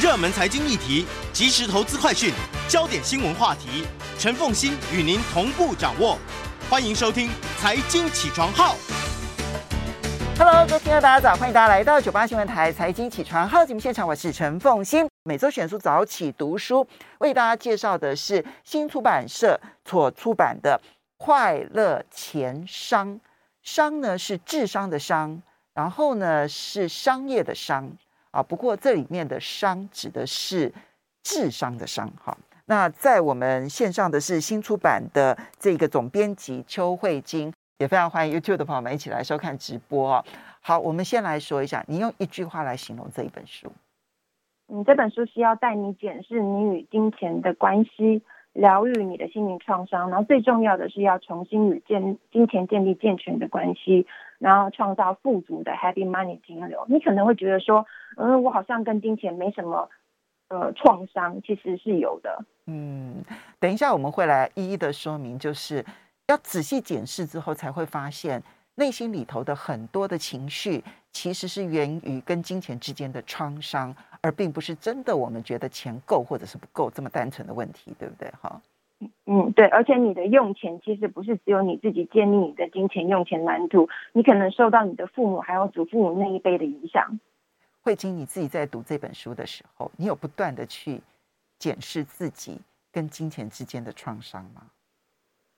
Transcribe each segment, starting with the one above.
热门财经议题、即时投资快讯、焦点新闻话题，陈凤欣与您同步掌握。欢迎收听《财经起床号》。Hello，各位听众大家早，欢迎大家来到九八新闻台《财经起床号》节目现场，我是陈凤欣。每周选书早起读书，为大家介绍的是新出版社所出版的《快乐钱商》，商呢是智商的商，然后呢是商业的商啊。不过这里面的商指的是智商的商，哈。那在我们线上的是新出版的这个总编辑邱慧晶，也非常欢迎 YouTube 的朋友们一起来收看直播哦。好，我们先来说一下，你用一句话来形容这一本书。嗯，这本书是要带你检视你与金钱的关系，疗愈你的心灵创伤，然后最重要的是要重新与建金钱建立健全的关系，然后创造富足的 Happy Money 金流。你可能会觉得说，嗯，我好像跟金钱没什么。呃，创伤其实是有的。嗯，等一下我们会来一一的说明，就是要仔细检视之后，才会发现内心里头的很多的情绪，其实是源于跟金钱之间的创伤，而并不是真的我们觉得钱够或者是不够这么单纯的问题，对不对？哈，嗯，对。而且你的用钱其实不是只有你自己建立你的金钱用钱蓝图，你可能受到你的父母还有祖父母那一辈的影响。慧晶，你自己在读这本书的时候，你有不断的去检视自己跟金钱之间的创伤吗？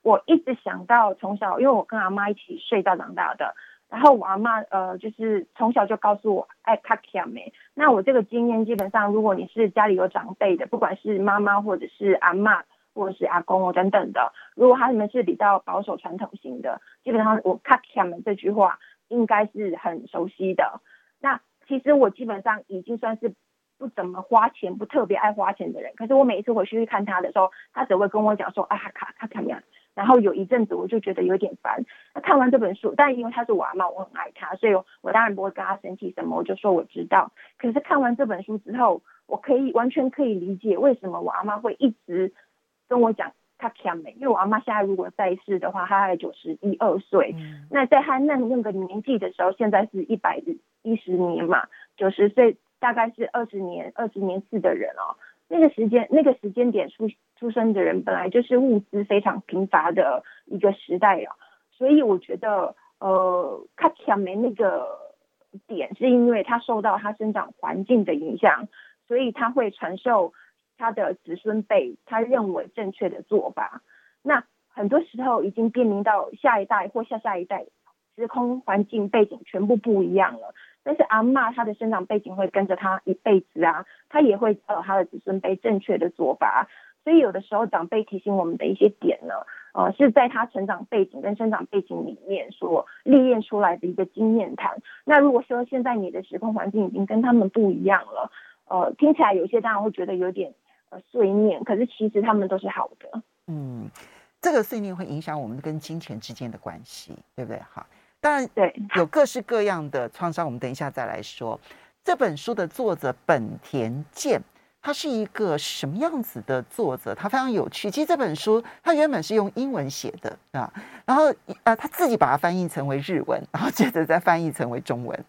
我一直想到从小，因为我跟阿妈一起睡到长大的，然后我阿妈呃，就是从小就告诉我爱卡卡梅。那我这个经验基本上，如果你是家里有长辈的，不管是妈妈或者是阿妈或者是阿公哦等等的，如果他们是比较保守传统型的，基本上我卡卡们这句话应该是很熟悉的。那其实我基本上已经算是不怎么花钱、不特别爱花钱的人。可是我每一次回去去看他的时候，他只会跟我讲说：“啊，卡卡怎么样？”然后有一阵子我就觉得有点烦。那看完这本书，但因为他是我阿妈，我很爱他，所以我我当然不会跟他生气什么。我就说我知道。可是看完这本书之后，我可以完全可以理解为什么我阿妈会一直跟我讲卡卡美。因为我阿妈现在如果在世的话，她还九十一二岁。嗯、那在她那那个年纪的时候，现在是一百。一十年嘛，九十岁大概是二十年，二十年次的人哦。那个时间，那个时间点出出生的人，本来就是物资非常贫乏的一个时代啊。所以我觉得，呃，卡卡梅那个点，是因为他受到他生长环境的影响，所以他会传授他的子孙辈他认为正确的做法。那很多时候已经面临到下一代或下下一代，时空环境背景全部不一样了。但是阿嬷她的生长背景会跟着她一辈子啊，她也会教她的子孙辈正确的做法，所以有的时候长辈提醒我们的一些点呢，呃，是在他成长背景跟生长背景里面所历练出来的一个经验谈。那如果说现在你的时空环境已经跟他们不一样了，呃，听起来有些当然会觉得有点碎念，可是其实他们都是好的。嗯，这个碎念会影响我们跟金钱之间的关系，对不对？哈。当然，对，有各式各样的创伤，我们等一下再来说。这本书的作者本田健，他是一个什么样子的作者？他非常有趣。其实这本书他原本是用英文写的啊，然后呃他自己把它翻译成为日文，然后接着再翻译成为中文。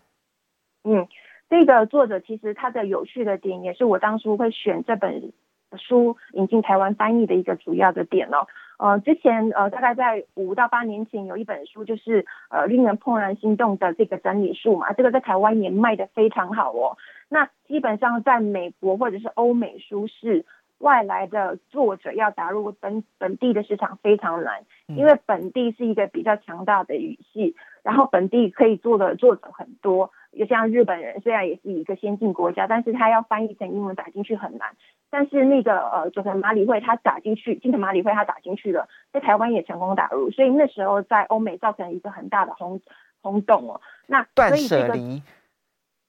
嗯，这个作者其实他的有趣的点，也是我当初会选这本书引进台湾翻译的一个主要的点哦。呃，之前呃，大概在五到八年前有一本书，就是呃，令人怦然心动的这个整理术嘛，这个在台湾也卖得非常好哦。那基本上在美国或者是欧美书市，外来的作者要打入本本地的市场非常难，因为本地是一个比较强大的语系，然后本地可以做的作者很多。就像日本人，虽然也是一个先进国家，但是他要翻译成英文打进去很难。但是那个呃，佐藤麻里惠他打进去，金藤麻里惠他打进去了，在台湾也成功打入，所以那时候在欧美造成一个很大的轰轰动哦。那所以这个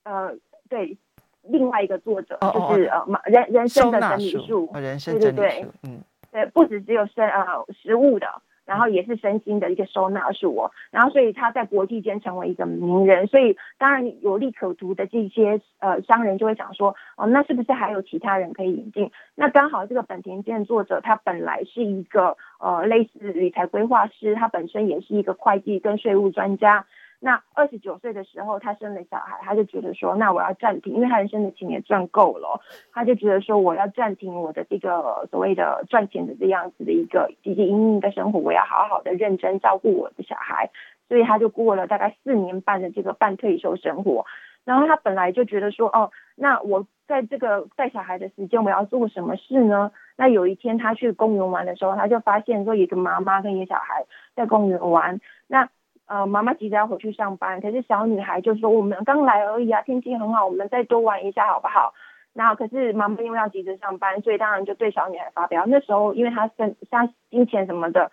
呃，对，另外一个作者就是呃，人人生的整理术，人生整理术，对对对，嗯，对，不只只有生呃食物的。然后也是身心的一个收纳是我，然后所以他在国际间成为一个名人，所以当然有利可图的这些呃商人就会想说，哦，那是不是还有其他人可以引进？那刚好这个本田健作者他本来是一个呃类似理财规划师，他本身也是一个会计跟税务专家。那二十九岁的时候，他生了小孩，他就觉得说，那我要暂停，因为他人生的钱也赚够了，他就觉得说，我要暂停我的这个所谓的赚钱的这样子的一个汲汲营营的生活，我要好好的认真照顾我的小孩，所以他就过了大概四年半的这个半退休生活。然后他本来就觉得说，哦，那我在这个带小孩的时间，我要做什么事呢？那有一天他去公园玩的时候，他就发现说，一个妈妈跟一个小孩在公园玩，那。呃，妈妈急着要回去上班，可是小女孩就说：“我们刚来而已啊，天气很好，我们再多玩一下好不好？”然后可是妈妈因为要急着上班，所以当然就对小女孩发飙。那时候因为她生像金钱什么的，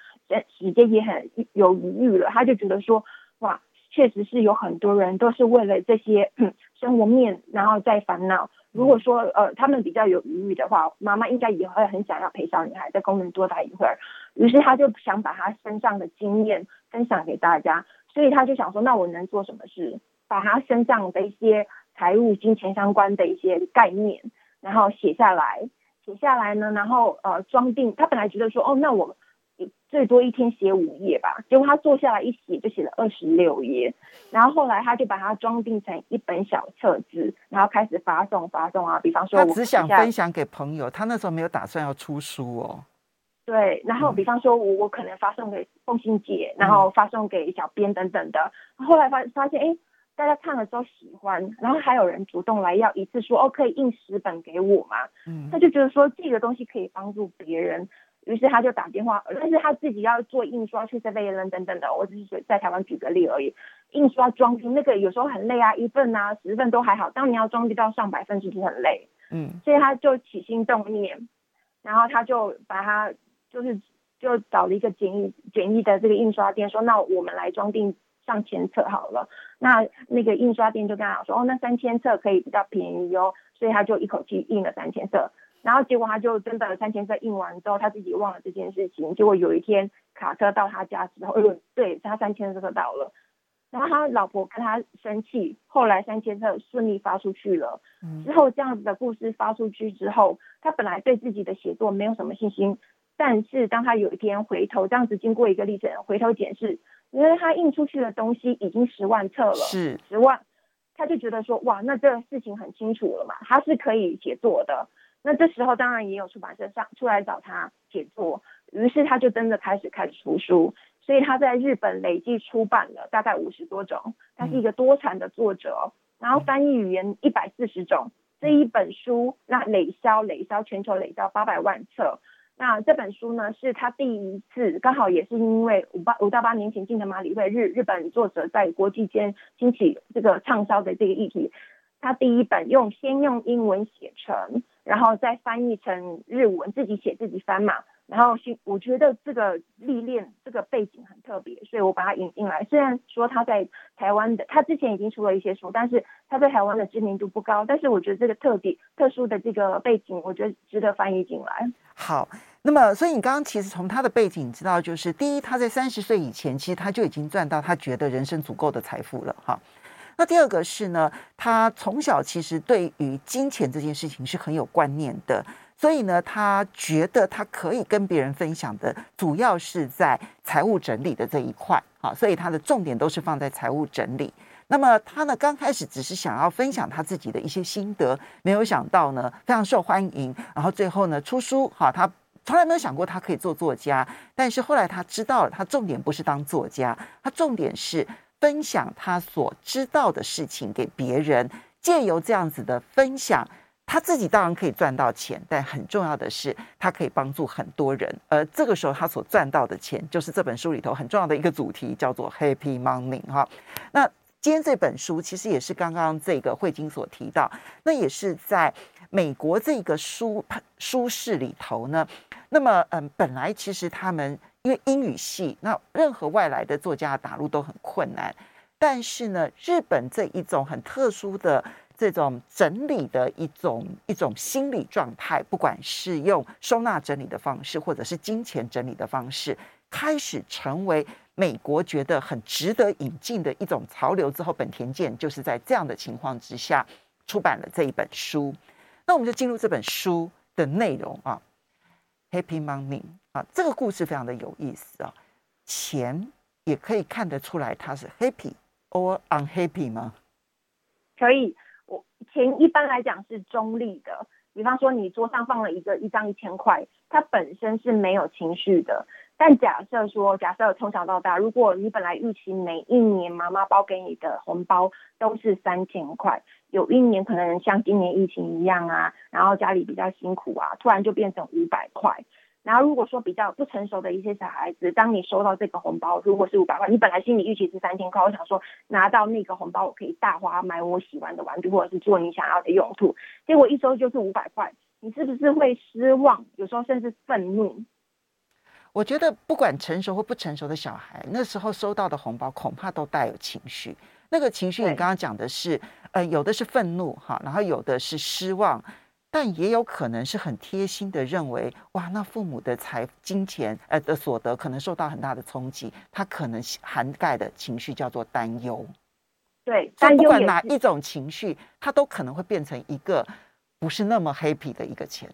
时间也很有余裕了，她就觉得说：“哇，确实是有很多人都是为了这些 生活面，然后在烦恼。如果说呃他们比较有余裕的话，妈妈应该也会很想要陪小女孩在公园多待一会儿。于是她就想把她身上的经验。”分享给大家，所以他就想说，那我能做什么事？把他身上的一些财务、金钱相关的一些概念，然后写下来，写下来呢，然后呃装订。他本来觉得说，哦，那我最多一天写五页吧。结果他坐下来一写，就写了二十六页。然后后来他就把它装订成一本小册子，然后开始发送发送啊。比方说，他只想分享给朋友，他那时候没有打算要出书哦。对，然后比方说我我可能发送给凤馨姐，然后发送给小编等等的，后来发发现哎，大家看了之后喜欢，然后还有人主动来要一次说哦，可以印十本给我嘛，嗯，他就觉得说这个东西可以帮助别人，于是他就打电话，但是他自己要做印刷去 7-Eleven 等等的，我只是在台湾举个例而已，印刷装订那个有时候很累啊，一份啊十份都还好，当你要装订到上百份是不是很累？嗯，所以他就起心动念，然后他就把它。就是就找了一个简易简易的这个印刷店，说那我们来装订上千册好了。那那个印刷店就跟他说，哦，那三千册可以比较便宜哦，所以他就一口气印了三千册。然后结果他就真的三千册印完之后，他自己忘了这件事情。结果有一天卡车到他家之后，哎呦，对，他三千册到了。然后他老婆跟他生气，后来三千册顺利发出去了。之后这样子的故事发出去之后，他本来对自己的写作没有什么信心。但是当他有一天回头这样子经过一个历程，回头检视，因为他印出去的东西已经十万册了，是十万，他就觉得说哇，那这个事情很清楚了嘛，他是可以写作的。那这时候当然也有出版社上出来找他写作，于是他就真的开始开始出书，所以他在日本累计出版了大概五十多种，他是一个多产的作者，然后翻译语言一百四十种，这一本书那累销累销全球累销八百万册。那这本书呢，是他第一次，刚好也是因为五八五到八年前进的马里会日日本作者在国际间兴起这个畅销的这个议题，他第一本用先用英文写成，然后再翻译成日文，自己写自己翻嘛。然后，我觉得这个历练这个背景很特别，所以我把它引进来。虽然说他在台湾的，他之前已经出了一些书，但是他在台湾的知名度不高。但是我觉得这个特别特殊的这个背景，我觉得值得翻译进来。好，那么所以你刚刚其实从他的背景知道，就是第一，他在三十岁以前，其实他就已经赚到他觉得人生足够的财富了。哈，那第二个是呢，他从小其实对于金钱这件事情是很有观念的。所以呢，他觉得他可以跟别人分享的，主要是在财务整理的这一块啊，所以他的重点都是放在财务整理。那么他呢，刚开始只是想要分享他自己的一些心得，没有想到呢，非常受欢迎。然后最后呢，出书哈，他从来没有想过他可以做作家，但是后来他知道了，他重点不是当作家，他重点是分享他所知道的事情给别人，借由这样子的分享。他自己当然可以赚到钱，但很重要的是，他可以帮助很多人。而这个时候，他所赚到的钱，就是这本书里头很重要的一个主题，叫做 Happy Money 哈。那今天这本书其实也是刚刚这个慧晶所提到，那也是在美国这个书书市里头呢。那么，嗯，本来其实他们因为英语系，那任何外来的作家打入都很困难。但是呢，日本这一种很特殊的。这种整理的一种一种心理状态，不管是用收纳整理的方式，或者是金钱整理的方式，开始成为美国觉得很值得引进的一种潮流。之后，本田健就是在这样的情况之下出版了这一本书。那我们就进入这本书的内容啊，Happy Money 啊，这个故事非常的有意思啊，钱也可以看得出来它是 happy，or unhappy 吗？可以，我钱一般来讲是中立的。比方说，你桌上放了一个一张一千块，它本身是没有情绪的。但假设说，假设从小到大，如果你本来预期每一年妈妈包给你的红包都是三千块，有一年可能像今年疫情一样啊，然后家里比较辛苦啊，突然就变成五百块。然后如果说比较不成熟的一些小孩子，当你收到这个红包，如果是五百块，你本来心里预期是三千块，我想说拿到那个红包，我可以大花买我喜欢的玩具，或者是做你想要的用途，结果一收就是五百块，你是不是会失望？有时候甚至愤怒？我觉得不管成熟或不成熟的小孩，那时候收到的红包恐怕都带有情绪。那个情绪，你刚刚讲的是，呃，有的是愤怒哈，然后有的是失望。但也有可能是很贴心的认为，哇，那父母的财金钱呃的所得可能受到很大的冲击，他可能涵盖的情绪叫做担忧。对，但不管哪一种情绪，它都可能会变成一个不是那么 happy 的一个钱。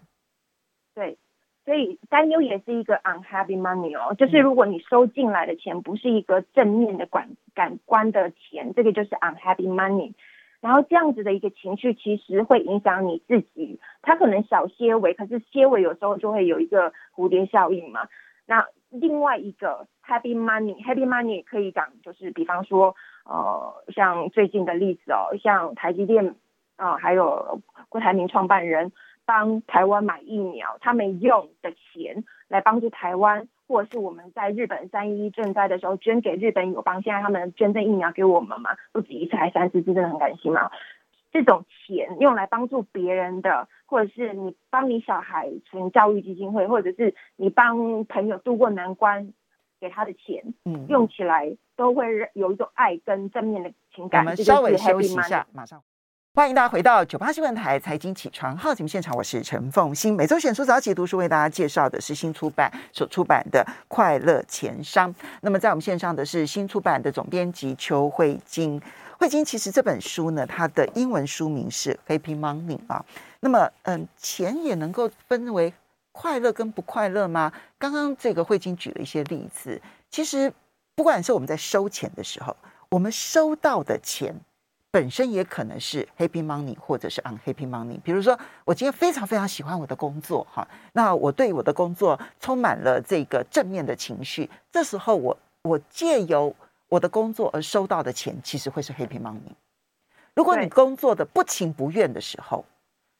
对，所以担忧也是一个 unhappy money 哦，就是如果你收进来的钱不是一个正面的感感官的钱，这个就是 unhappy money。然后这样子的一个情绪，其实会影响你自己。它可能小些微，可是些微有时候就会有一个蝴蝶效应嘛。那另外一个 happy money，happy money 可以讲就是，比方说，呃，像最近的例子哦，像台积电啊、还有郭台铭创办人帮台湾买疫苗，他们用的钱来帮助台湾。或者是我们在日本三一一震灾的时候捐给日本友邦，现在他们捐赠疫苗给我们嘛，不止一次还三四次，真的很感谢嘛。这种钱用来帮助别人的，或者是你帮你小孩存教育基金会，或者是你帮朋友渡过难关给他的钱，嗯，用起来都会有一种爱跟正面的情感。我们稍微休息一下，马上。欢迎大家回到九八新闻台财经起床号节目现场，我是陈凤欣。每周选书早起读书为大家介绍的是新出版所出版的《快乐钱商》。那么在我们线上的是新出版的总编辑邱慧晶。慧晶，其实这本书呢，它的英文书名是《Happy Money》啊。那么，嗯，钱也能够分为快乐跟不快乐吗？刚刚这个慧晶举了一些例子，其实不管是我们在收钱的时候，我们收到的钱。本身也可能是 happy money 或者是 unhappy money。比如说，我今天非常非常喜欢我的工作，哈，那我对我的工作充满了这个正面的情绪。这时候我，我我借由我的工作而收到的钱，其实会是 happy money。如果你工作的不情不愿的时候，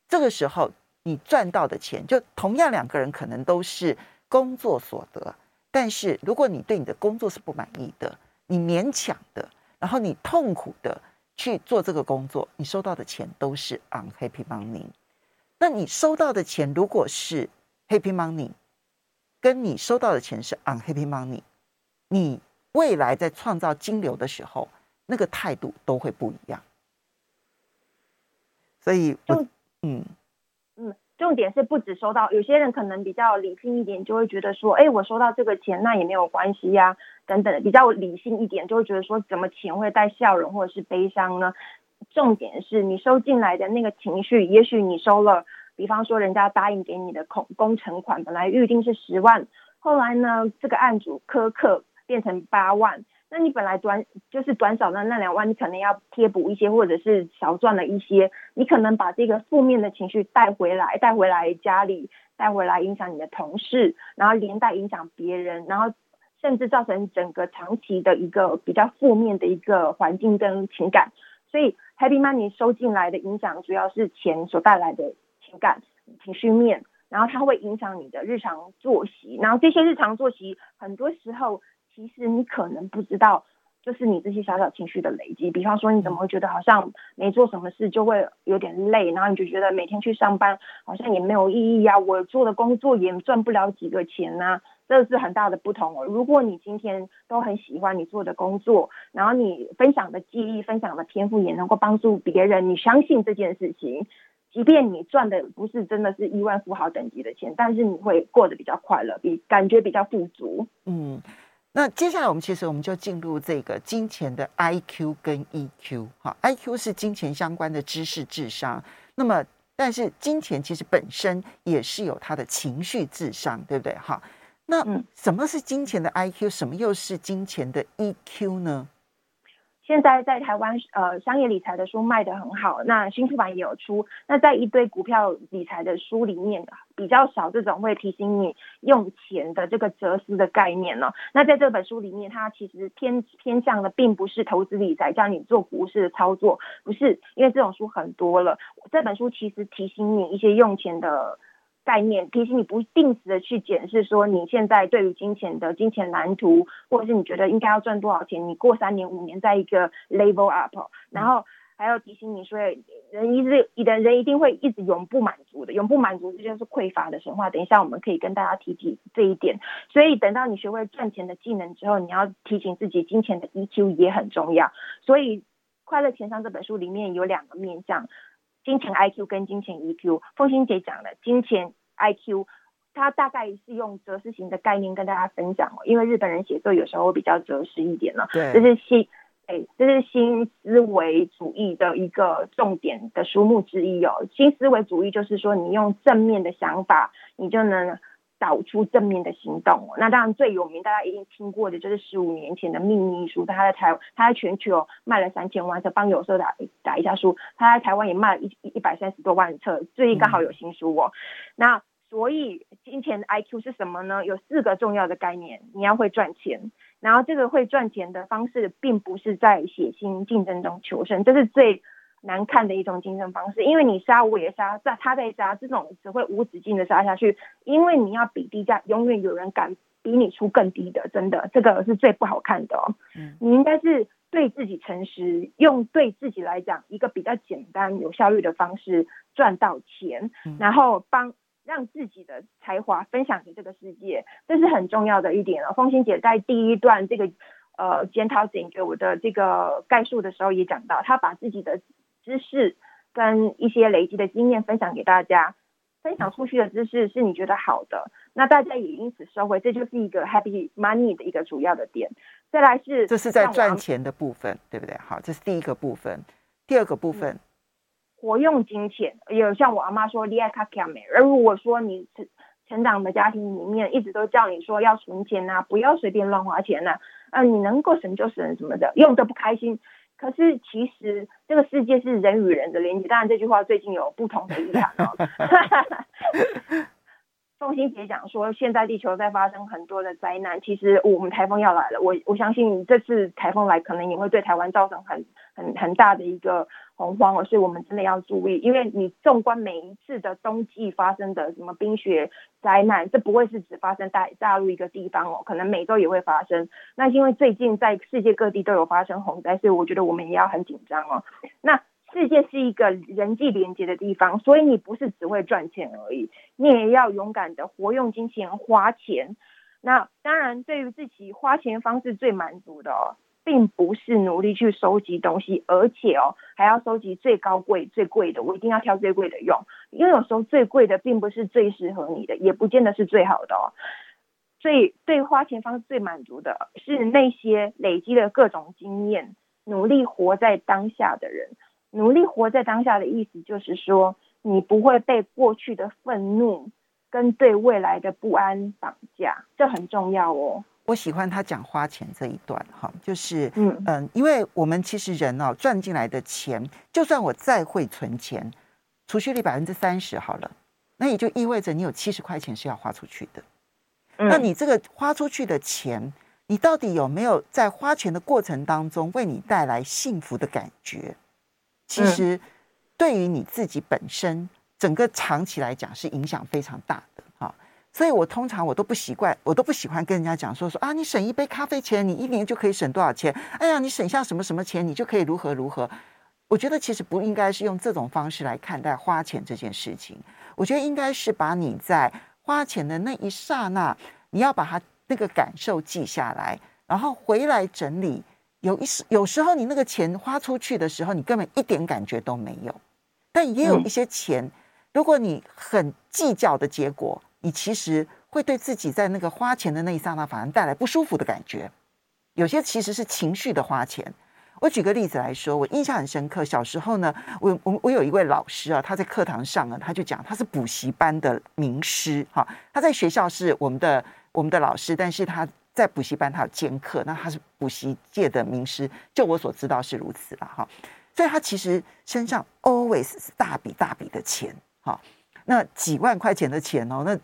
这个时候你赚到的钱，就同样两个人可能都是工作所得，但是如果你对你的工作是不满意的，你勉强的，然后你痛苦的。去做这个工作，你收到的钱都是 unhappy money。那你收到的钱如果是 happy money，跟你收到的钱是 unhappy money，你未来在创造金流的时候，那个态度都会不一样。所以，嗯。重点是不止收到，有些人可能比较理性一点，就会觉得说，哎，我收到这个钱，那也没有关系呀，等等。比较理性一点，就会觉得说，怎么钱会带笑容或者是悲伤呢？重点是你收进来的那个情绪，也许你收了，比方说人家答应给你的工工程款，本来预定是十万，后来呢，这个案主苛刻变成八万。那你本来短就是短少的那两万，你可能要贴补一些，或者是少赚了一些，你可能把这个负面的情绪带回来，带回来家里，带回来影响你的同事，然后连带影响别人，然后甚至造成整个长期的一个比较负面的一个环境跟情感。所以 Happy Money 收进来的影响主要是钱所带来的情感情绪面，然后它会影响你的日常作息，然后这些日常作息很多时候。其实你可能不知道，就是你这些小小情绪的累积。比方说，你怎么会觉得好像没做什么事就会有点累，然后你就觉得每天去上班好像也没有意义啊，我做的工作也赚不了几个钱呐，这是很大的不同哦。如果你今天都很喜欢你做的工作，然后你分享的记忆、分享的天赋也能够帮助别人，你相信这件事情，即便你赚的不是真的是亿万富豪等级的钱，但是你会过得比较快乐，比感觉比较富足，嗯。那接下来我们其实我们就进入这个金钱的 IQ 跟 EQ 哈，IQ 是金钱相关的知识智商，那么但是金钱其实本身也是有它的情绪智商，对不对哈？那什么是金钱的 IQ？什么又是金钱的 EQ 呢？现在在台湾，呃，商业理财的书卖得很好，那新出版也有出。那在一堆股票理财的书里面，比较少这种会提醒你用钱的这个哲思的概念呢。那在这本书里面，它其实偏偏向的并不是投资理财，叫你做股市的操作，不是，因为这种书很多了。这本书其实提醒你一些用钱的。概念提醒你不定时的去检视，说你现在对于金钱的金钱蓝图，或者是你觉得应该要赚多少钱，你过三年五年再一个 level up，然后还要提醒你说，人一直你的人一定会一直永不满足的，永不满足这就是匮乏的神话。等一下我们可以跟大家提提这一点。所以等到你学会赚钱的技能之后，你要提醒自己，金钱的 EQ 也很重要。所以《快乐钱商》这本书里面有两个面向。金钱 IQ 跟金钱 EQ，凤馨姐讲的金钱 IQ，它大概是用哲思型的概念跟大家分享哦，因为日本人写作有时候比较哲思一点了。对，这是新，哎，这是新思维主义的一个重点的书目之一哦。新思维主义就是说，你用正面的想法，你就能。导出正面的行动。那当然最有名，大家一定听过的就是十五年前的《秘密》书，他在台，他在全球卖了三千万册。帮有时候打打一下书，他在台湾也卖了一一百三十多万册，最近刚好有新书哦。那所以金钱的 IQ 是什么呢？有四个重要的概念，你要会赚钱，然后这个会赚钱的方式，并不是在血腥竞争中求生，这是最。难看的一种竞争方式，因为你杀我也杀，在他在杀，这种只会无止境的杀下去。因为你要比低价，永远有人敢比你出更低的，真的，这个是最不好看的哦。嗯，你应该是对自己诚实，用对自己来讲一个比较简单、有效率的方式赚到钱，然后帮让自己的才华分享给这个世界，这是很重要的一点哦。凤馨姐在第一段这个呃检讨点给我的这个概述的时候也讲到，她把自己的。知识跟一些累积的经验分享给大家，分享出去的知识是你觉得好的，那大家也因此收回，这就是一个 happy money 的一个主要的点。再来是，这是在赚钱的部分，对不对？好，这是第一个部分。第二个部分，嗯、活用金钱，有像我阿妈说，你爱卡卡美。而如果说你成成长的家庭里面一直都叫你说要存钱啊，不要随便乱花钱啊，啊，你能够省就省什么的，用的不开心。可是其实这个世界是人与人的连接，当然这句话最近有不同的意涵哦。凤馨姐讲说，现在地球在发生很多的灾难，其实我们台风要来了，我我相信这次台风来，可能也会对台湾造成很很很大的一个。洪荒哦，所以我们真的要注意，因为你纵观每一次的冬季发生的什么冰雪灾难，这不会是只发生在大陆一个地方哦，可能美洲也会发生。那因为最近在世界各地都有发生洪灾，所以我觉得我们也要很紧张哦。那世界是一个人际连接的地方，所以你不是只会赚钱而已，你也要勇敢的活用金钱花钱。那当然，对于自己花钱方式最满足的哦。并不是努力去收集东西，而且哦，还要收集最高贵、最贵的。我一定要挑最贵的用，因为有时候最贵的并不是最适合你的，也不见得是最好的哦。所以，对花钱方最满足的是那些累积了各种经验、努力活在当下的人。努力活在当下的意思就是说，你不会被过去的愤怒跟对未来的不安绑架，这很重要哦。我喜欢他讲花钱这一段哈，就是嗯嗯，因为我们其实人哦赚进来的钱，就算我再会存钱，储蓄率百分之三十好了，那也就意味着你有七十块钱是要花出去的。那你这个花出去的钱，你到底有没有在花钱的过程当中为你带来幸福的感觉？其实对于你自己本身，整个长期来讲是影响非常大的。所以我通常我都不习惯，我都不喜欢跟人家讲说说啊，你省一杯咖啡钱，你一年就可以省多少钱？哎呀，你省下什么什么钱，你就可以如何如何？我觉得其实不应该是用这种方式来看待花钱这件事情。我觉得应该是把你在花钱的那一刹那，你要把它那个感受记下来，然后回来整理。有一时有时候你那个钱花出去的时候，你根本一点感觉都没有。但也有一些钱，如果你很计较的结果。你其实会对自己在那个花钱的那一刹那，反而带来不舒服的感觉。有些其实是情绪的花钱。我举个例子来说，我印象很深刻。小时候呢，我我我有一位老师啊，他在课堂上啊，他就讲他是补习班的名师哈。他在学校是我们的我们的老师，但是他在补习班他有兼课，那他是补习界的名师，就我所知道是如此了哈。所以他其实身上 always 是大笔大笔的钱哈，那几万块钱的钱哦，那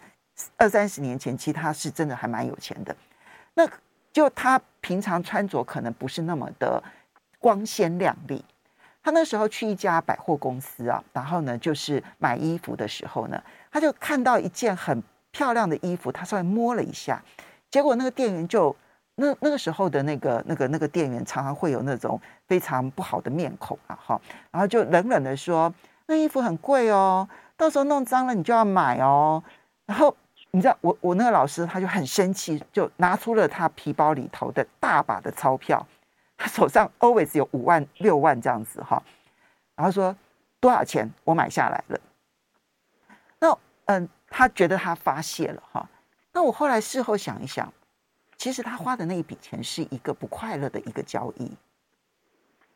二三十年前其实他是真的还蛮有钱的。那就他平常穿着可能不是那么的光鲜亮丽。他那时候去一家百货公司啊，然后呢，就是买衣服的时候呢，他就看到一件很漂亮的衣服，他稍微摸了一下，结果那个店员就那那个时候的那个那个那个店员常常会有那种非常不好的面孔啊，哈，然后就冷冷的说：“那衣服很贵哦，到时候弄脏了你就要买哦。”然后你知道我我那个老师他就很生气，就拿出了他皮包里头的大把的钞票。他手上 always 有五万六万这样子哈，然后说多少钱我买下来了。那嗯，他觉得他发泄了哈。那我后来事后想一想，其实他花的那一笔钱是一个不快乐的一个交易，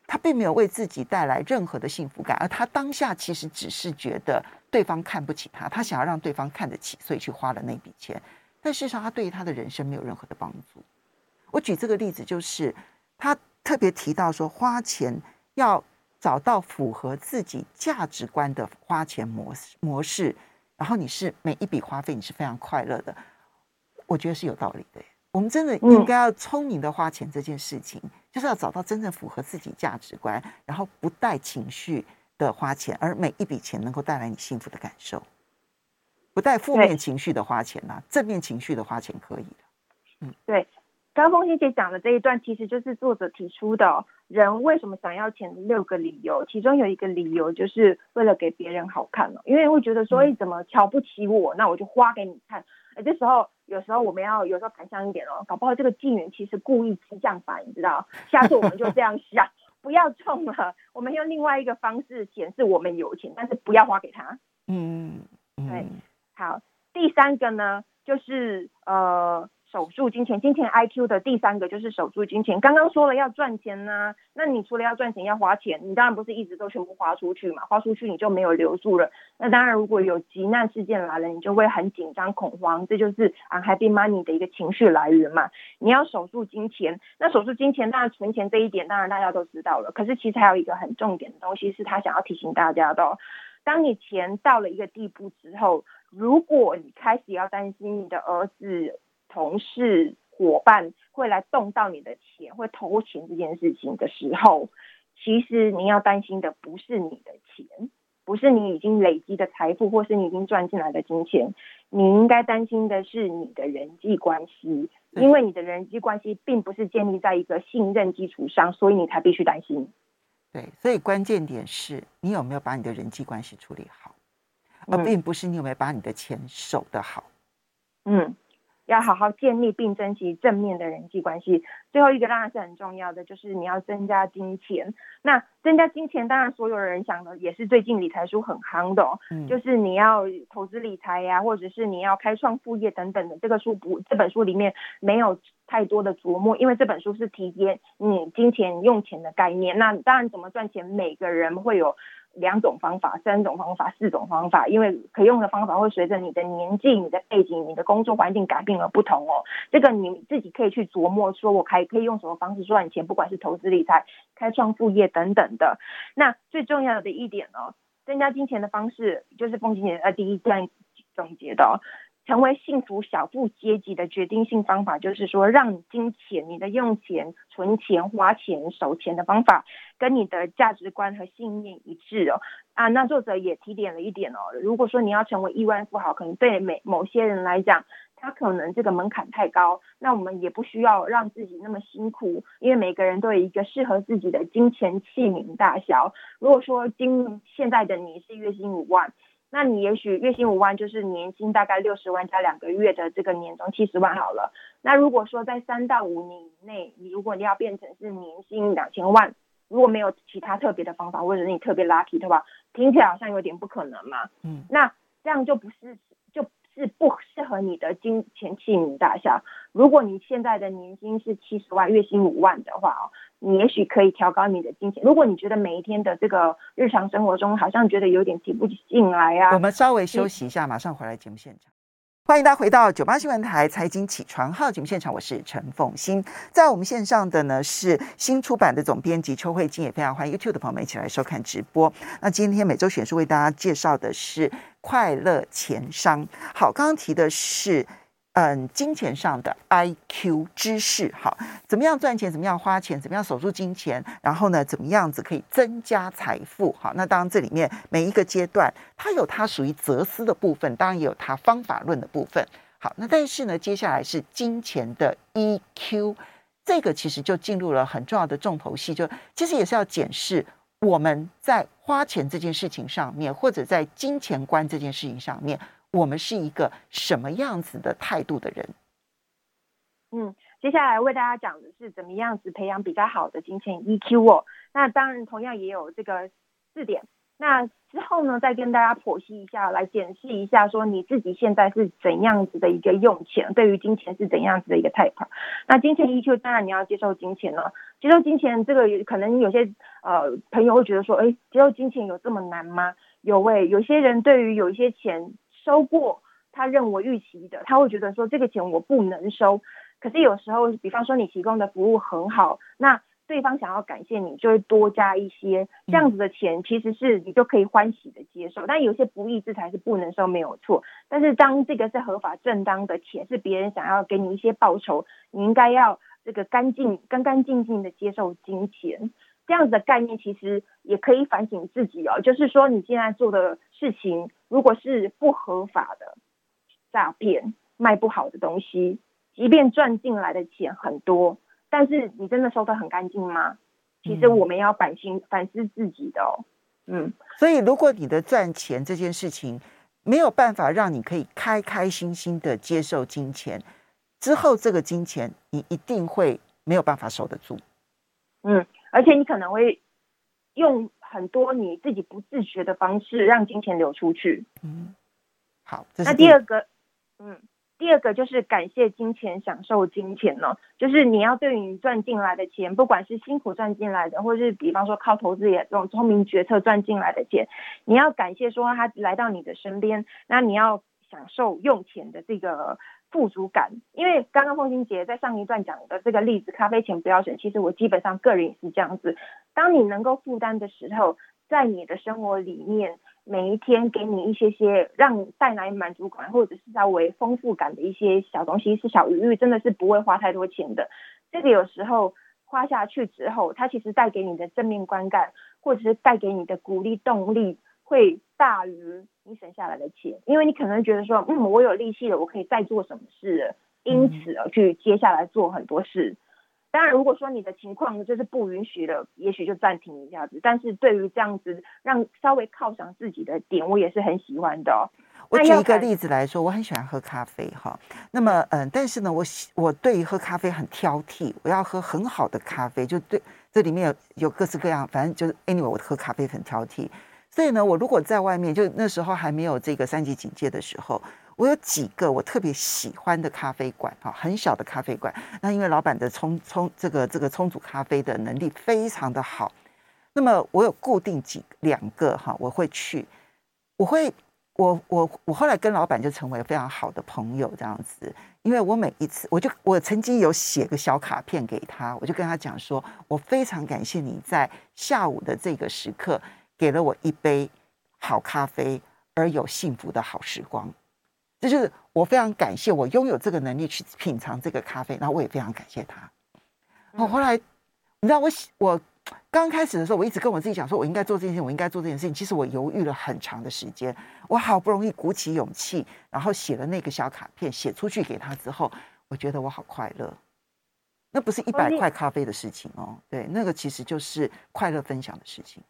他并没有为自己带来任何的幸福感，而他当下其实只是觉得对方看不起他，他想要让对方看得起，所以去花了那笔钱。但事实上，他对于他的人生没有任何的帮助。我举这个例子就是他。特别提到说，花钱要找到符合自己价值观的花钱模式模式，然后你是每一笔花费你是非常快乐的，我觉得是有道理的。我们真的应该要聪明的花钱这件事情，就是要找到真正符合自己价值观，然后不带情绪的花钱，而每一笔钱能够带来你幸福的感受，不带负面情绪的花钱呐，正面情绪的花钱可以的。嗯，对。刚刚凤馨姐讲的这一段，其实就是作者提出的人为什么想要钱的六个理由。其中有一个理由就是为了给别人好看了，因为会觉得说，哎怎么瞧不起我，那我就花给你看。哎，这时候有时候我们要有时候反向一点哦，搞不好这个纪元其实故意激将法，你知道？下次我们就这样想，不要中了，我们用另外一个方式显示我们有钱，但是不要花给他。嗯，对，好。第三个呢，就是呃。守住金钱，金钱 IQ 的第三个就是守住金钱。刚刚说了要赚钱呢、啊，那你除了要赚钱，要花钱，你当然不是一直都全部花出去嘛，花出去你就没有留住了。那当然，如果有急难事件来了，你就会很紧张恐慌，这就是 unhappy money 的一个情绪来源嘛。你要守住金钱，那守住金钱，当然存钱这一点，当然大家都知道了。可是其实还有一个很重点的东西，是他想要提醒大家的、哦。当你钱到了一个地步之后，如果你开始要担心你的儿子。同事伙伴会来动到你的钱，会偷钱这件事情的时候，其实你要担心的不是你的钱，不是你已经累积的财富，或是你已经赚进来的金钱，你应该担心的是你的人际关系，因为你的人际关系并不是建立在一个信任基础上，所以你才必须担心。对，所以关键点是你有没有把你的人际关系处理好，而并不是你有没有把你的钱守得好。嗯。要好好建立并珍惜正面的人际关系。最后一个当然是很重要的，就是你要增加金钱。那增加金钱，当然所有人想的也是最近理财书很夯的哦，嗯，就是你要投资理财呀，或者是你要开创副业等等的。这个书不，这本书里面没有太多的琢磨，因为这本书是提点你金钱用钱的概念。那当然怎么赚钱，每个人会有。两种方法、三种方法、四种方法，因为可用的方法会随着你的年纪、你的背景、你的工作环境改变而不同哦。这个你自己可以去琢磨，说我还可以用什么方式赚钱，不管是投资理财、开创副业等等的。那最重要的一点呢，增加金钱的方式，就是凤馨姐呃第一段总结的哦。成为幸福小富阶级的决定性方法，就是说，让金钱、你的用钱、存钱、花钱、守钱的方法，跟你的价值观和信念一致哦。啊，那作者也提点了一点哦。如果说你要成为亿万富豪，可能对每某些人来讲，他可能这个门槛太高。那我们也不需要让自己那么辛苦，因为每个人都有一个适合自己的金钱器皿大小。如果说今现在的你是月薪五万。那你也许月薪五万，就是年薪大概六十万加两个月的这个年终七十万好了。那如果说在三到五年以内，你如果你要变成是年薪两千万，如果没有其他特别的方法，或者是你特别 lucky 的话，听起来好像有点不可能嘛。嗯，那这样就不是就。是不适合你的金钱器皿大小。如果你现在的年薪是七十万，月薪五万的话哦，你也许可以调高你的金钱。如果你觉得每一天的这个日常生活中好像觉得有点提不起劲来呀，我们稍微休息一下，马上回来节目现场。欢迎大家回到九八新闻台财经起床号节目现场，我是陈凤欣。在我们线上的呢是新出版的总编辑邱慧金，也非常欢迎 YouTube 的朋友们一起来收看直播。那今天每周选书为大家介绍的是快乐钱商。好，刚刚提的是。嗯，金钱上的 IQ 知识，好，怎么样赚钱？怎么样花钱？怎么样守住金钱？然后呢，怎么样子可以增加财富？好，那当然这里面每一个阶段，它有它属于哲思的部分，当然也有它方法论的部分。好，那但是呢，接下来是金钱的 EQ，这个其实就进入了很重要的重头戏，就其实也是要检视我们在花钱这件事情上面，或者在金钱观这件事情上面。我们是一个什么样子的态度的人？嗯，接下来为大家讲的是怎么样子培养比较好的金钱 EQ 哦。那当然，同样也有这个四点。那之后呢，再跟大家剖析一下，来检视一下，说你自己现在是怎样子的一个用钱，对于金钱是怎样子的一个 type。那金钱 EQ，当然你要接受金钱了。接受金钱这个，可能有些呃朋友会觉得说，哎，接受金钱有这么难吗？有喂，有些人对于有一些钱。收过他认为预期的，他会觉得说这个钱我不能收。可是有时候，比方说你提供的服务很好，那对方想要感谢你，就会多加一些这样子的钱，其实是你就可以欢喜的接受。但有些不义之财是不能收，没有错。但是当这个是合法正当的钱，是别人想要给你一些报酬，你应该要这个干净、干干净净的接受金钱。这样子的概念其实也可以反省自己哦，就是说你现在做的事情，如果是不合法的诈骗、卖不好的东西，即便赚进来的钱很多，但是你真的收得很干净吗？其实我们要反省反思自己的哦。嗯，所以如果你的赚钱这件事情没有办法让你可以开开心心的接受金钱，之后这个金钱你一定会没有办法守得住。嗯。而且你可能会用很多你自己不自觉的方式让金钱流出去。嗯，好。那第二个，嗯，第二个就是感谢金钱，享受金钱呢。就是你要对于你赚进来的钱，不管是辛苦赚进来的，或者是比方说靠投资也这种聪明决策赚进来的钱，你要感谢说他来到你的身边，那你要享受用钱的这个。富足感，因为刚刚凤馨姐在上一段讲的这个例子，咖啡钱不要省。其实我基本上个人也是这样子。当你能够负担的时候，在你的生活里面，每一天给你一些些让带来满足感或者是稍微丰富感的一些小东西，是小余裕，真的是不会花太多钱的。这个有时候花下去之后，它其实带给你的正面观感，或者是带给你的鼓励动力，会大于你省下来的钱，因为你可能觉得说，嗯，我有力气了，我可以再做什么事，因此而去接下来做很多事。当然，如果说你的情况就是不允许了，也许就暂停一下子。但是对于这样子让稍微犒赏自己的点，我也是很喜欢的哦。我举一个例子来说，我很喜欢喝咖啡哈。那么，嗯，但是呢，我我对于喝咖啡很挑剔，我要喝很好的咖啡，就对这里面有有各式各样，反正就是 anyway，我喝咖啡很挑剔。所以呢，我如果在外面，就那时候还没有这个三级警戒的时候，我有几个我特别喜欢的咖啡馆，哈，很小的咖啡馆。那因为老板的冲冲这个这个冲煮咖啡的能力非常的好，那么我有固定几两个哈，我会去，我会我我我后来跟老板就成为非常好的朋友这样子，因为我每一次我就我曾经有写个小卡片给他，我就跟他讲说，我非常感谢你在下午的这个时刻。给了我一杯好咖啡，而有幸福的好时光，这就是我非常感谢我拥有这个能力去品尝这个咖啡，然后我也非常感谢他。我后来，你知道我我刚开始的时候，我一直跟我自己讲说，我应该做这件事情，我应该做这件事情。其实我犹豫了很长的时间，我好不容易鼓起勇气，然后写了那个小卡片，写出去给他之后，我觉得我好快乐。那不是一百块咖啡的事情哦，对，那个其实就是快乐分享的事情。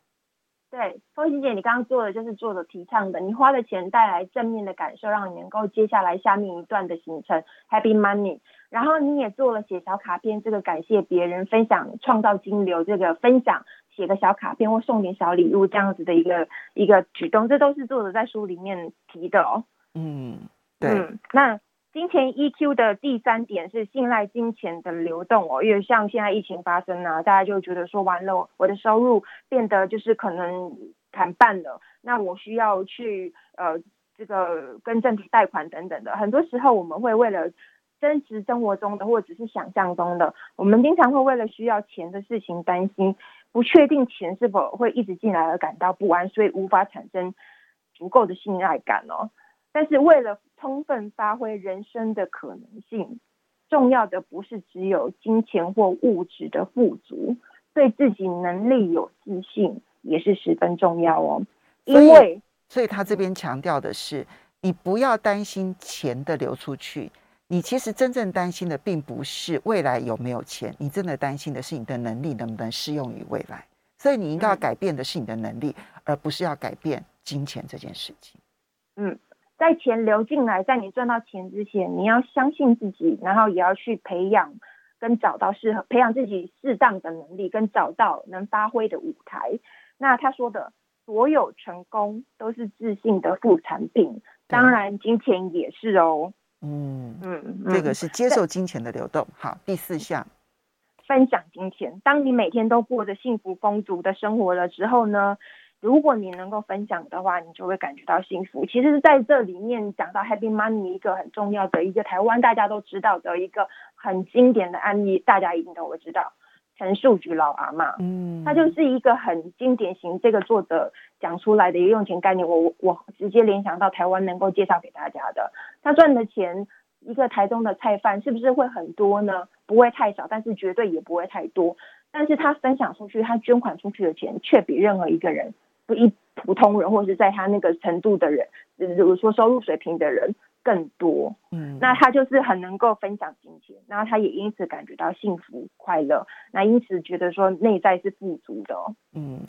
对，凤馨姐，你刚刚做的就是做的提倡的，你花的钱带来正面的感受，让你能够接下来下面一段的行程，Happy Money。然后你也做了写小卡片，这个感谢别人分享创造金流，这个分享写个小卡片或送点小礼物这样子的一个一个举动，这都是作者在书里面提的哦。嗯，对。嗯，那。金钱 EQ 的第三点是信赖金钱的流动哦，因为像现在疫情发生啊，大家就觉得说完了，我的收入变得就是可能砍半了，那我需要去呃这个跟政府贷款等等的。很多时候我们会为了真实生活中的或者是想象中的，我们经常会为了需要钱的事情担心，不确定钱是否会一直进来而感到不安，所以无法产生足够的信赖感哦。但是为了充分发挥人生的可能性，重要的不是只有金钱或物质的富足，对自己能力有自信也是十分重要哦。因为，所以他这边强调的是，你不要担心钱的流出去，你其实真正担心的并不是未来有没有钱，你真的担心的是你的能力能不能适用于未来。所以你应该要改变的是你的能力，而不是要改变金钱这件事情。嗯。在钱流进来，在你赚到钱之前，你要相信自己，然后也要去培养跟找到适合培养自己适当的能力，跟找到能发挥的舞台。那他说的所有成功都是自信的副产品，当然金钱也是哦。嗯嗯，这个是接受金钱的流动。好，第四项，分享金钱。当你每天都过着幸福丰足的生活了之后呢？如果你能够分享的话，你就会感觉到幸福。其实，在这里面讲到 Happy Money 一个很重要的一个台湾大家都知道的一个很经典的案例，大家一定都会知道陈树菊老阿妈。嗯，她就是一个很经典型这个作者讲出来的一个用钱概念。我我直接联想到台湾能够介绍给大家的，他赚的钱，一个台中的菜贩是不是会很多呢？不会太少，但是绝对也不会太多。但是他分享出去，他捐款出去的钱，却比任何一个人。不一普通人，或者是在他那个程度的人，比如说收入水平的人更多，嗯，那他就是很能够分享金钱，然后他也因此感觉到幸福快乐，那因此觉得说内在是富足的，嗯，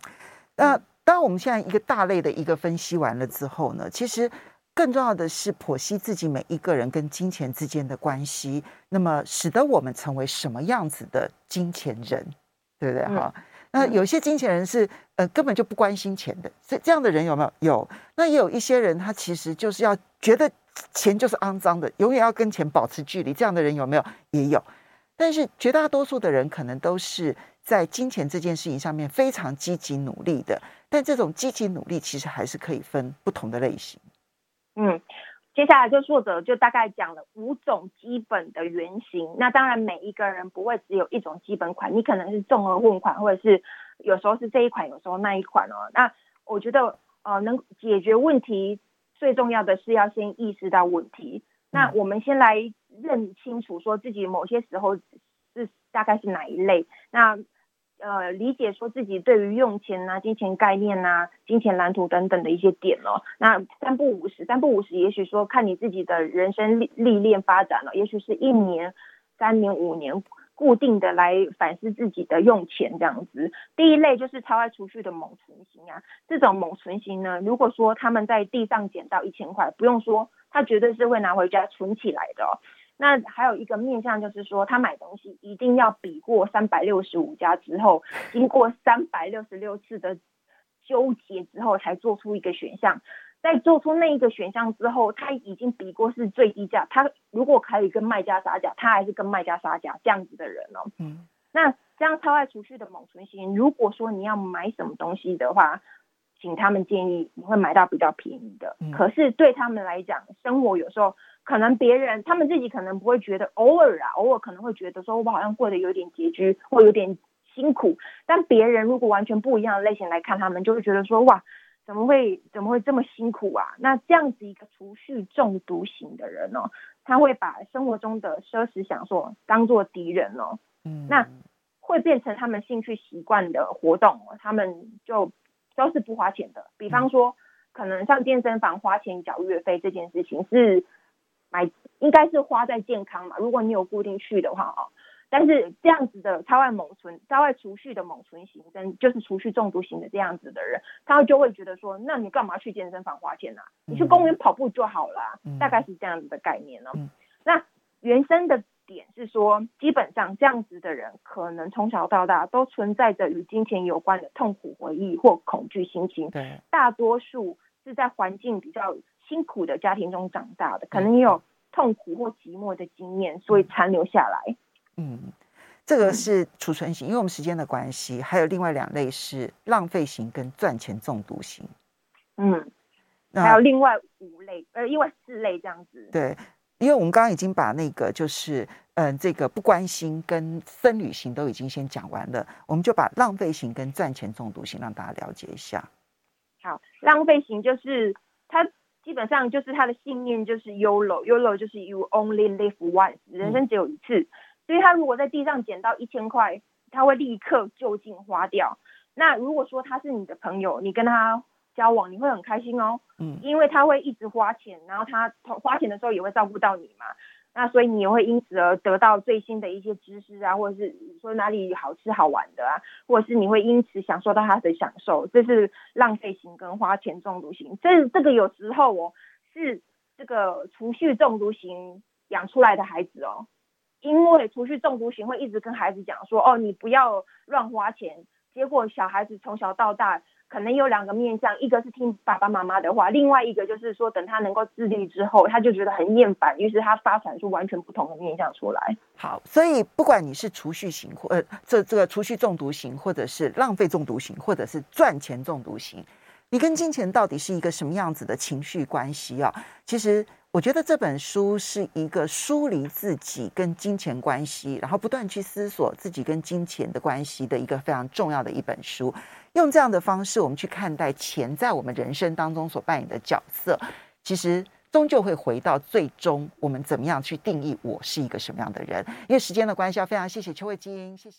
那当我们现在一个大类的一个分析完了之后呢，其实更重要的是剖析自己每一个人跟金钱之间的关系，那么使得我们成为什么样子的金钱人，对不对？哈、嗯。那有些金钱人是呃根本就不关心钱的，这这样的人有没有？有。那也有一些人，他其实就是要觉得钱就是肮脏的，永远要跟钱保持距离。这样的人有没有？也有。但是绝大多数的人可能都是在金钱这件事情上面非常积极努力的。但这种积极努力其实还是可以分不同的类型。嗯。接下来就作者就大概讲了五种基本的原型。那当然每一个人不会只有一种基本款，你可能是综合混款，或者是有时候是这一款，有时候那一款哦。那我觉得呃，能解决问题最重要的是要先意识到问题。那我们先来认清楚说自己某些时候是大概是哪一类。那呃，理解说自己对于用钱啊、金钱概念啊、金钱蓝图等等的一些点哦。那三不五时，三不五时，也许说看你自己的人生历历练发展了，也许是一年、三年、五年，固定的来反思自己的用钱这样子。第一类就是超爱储蓄的猛存型啊，这种猛存型呢，如果说他们在地上捡到一千块，不用说，他绝对是会拿回家存起来的。那还有一个面向就是说，他买东西一定要比过三百六十五家之后，经过三百六十六次的纠结之后，才做出一个选项。在做出那一个选项之后，他已经比过是最低价，他如果可以跟卖家杀价，他还是跟卖家杀价这样子的人哦。嗯。那这样超爱储蓄的猛存型，如果说你要买什么东西的话，请他们建议你会买到比较便宜的。嗯。可是对他们来讲，生活有时候。可能别人他们自己可能不会觉得，偶尔啊，偶尔可能会觉得说，我好像过得有点拮据，或有点辛苦。但别人如果完全不一样的类型来看他们，就会觉得说，哇，怎么会怎么会这么辛苦啊？那这样子一个储蓄中毒型的人哦，他会把生活中的奢侈享受当做敌人哦，嗯，那会变成他们兴趣习惯的活动，他们就都是不花钱的。比方说，可能上健身房花钱缴月费这件事情是。买应该是花在健康嘛，如果你有固定去的话哦，但是这样子的超爱猛存、超爱储蓄的猛存型，跟就是储蓄中毒型的这样子的人，他就会觉得说，那你干嘛去健身房花钱呢、啊？你去公园跑步就好了，嗯、大概是这样子的概念呢、哦。嗯、那原生的点是说，基本上这样子的人，可能从小到大都存在着与金钱有关的痛苦回忆或恐惧心情。对，大多数是在环境比较。辛苦的家庭中长大的，可能也有痛苦或寂寞的经验，所以残留下来。嗯，这个是储存型，因为我们时间的关系，还有另外两类是浪费型跟赚钱中毒型。嗯，还有另外五类，呃，另外四类这样子。对，因为我们刚刚已经把那个就是，嗯、呃，这个不关心跟僧侣型都已经先讲完了，我们就把浪费型跟赚钱中毒型让大家了解一下。好，浪费型就是他基本上就是他的信念就是 YOLO，YOLO 就是 You Only Live Once，人生只有一次，嗯、所以他如果在地上捡到一千块，他会立刻就近花掉。那如果说他是你的朋友，你跟他交往，你会很开心哦，嗯，因为他会一直花钱，然后他花钱的时候也会照顾到你嘛。那所以你也会因此而得到最新的一些知识啊，或者是说哪里好吃好玩的啊，或者是你会因此享受到他的享受，这是浪费型跟花钱中毒型。这这个有时候哦，是这个储蓄中毒型养出来的孩子哦，因为储蓄中毒型会一直跟孩子讲说，哦，你不要乱花钱，结果小孩子从小到大。可能有两个面向，一个是听爸爸妈妈的话，另外一个就是说，等他能够自立之后，他就觉得很厌烦，于是他发展出完全不同的面向出来。好，所以不管你是储蓄型或呃这这个储蓄中毒型，或者是浪费中毒型，或者是赚钱中毒型，你跟金钱到底是一个什么样子的情绪关系啊？其实。我觉得这本书是一个梳理自己跟金钱关系，然后不断去思索自己跟金钱的关系的一个非常重要的一本书。用这样的方式，我们去看待钱在我们人生当中所扮演的角色，其实终究会回到最终我们怎么样去定义我是一个什么样的人。因为时间的关系，要非常谢谢邱慧金，谢谢。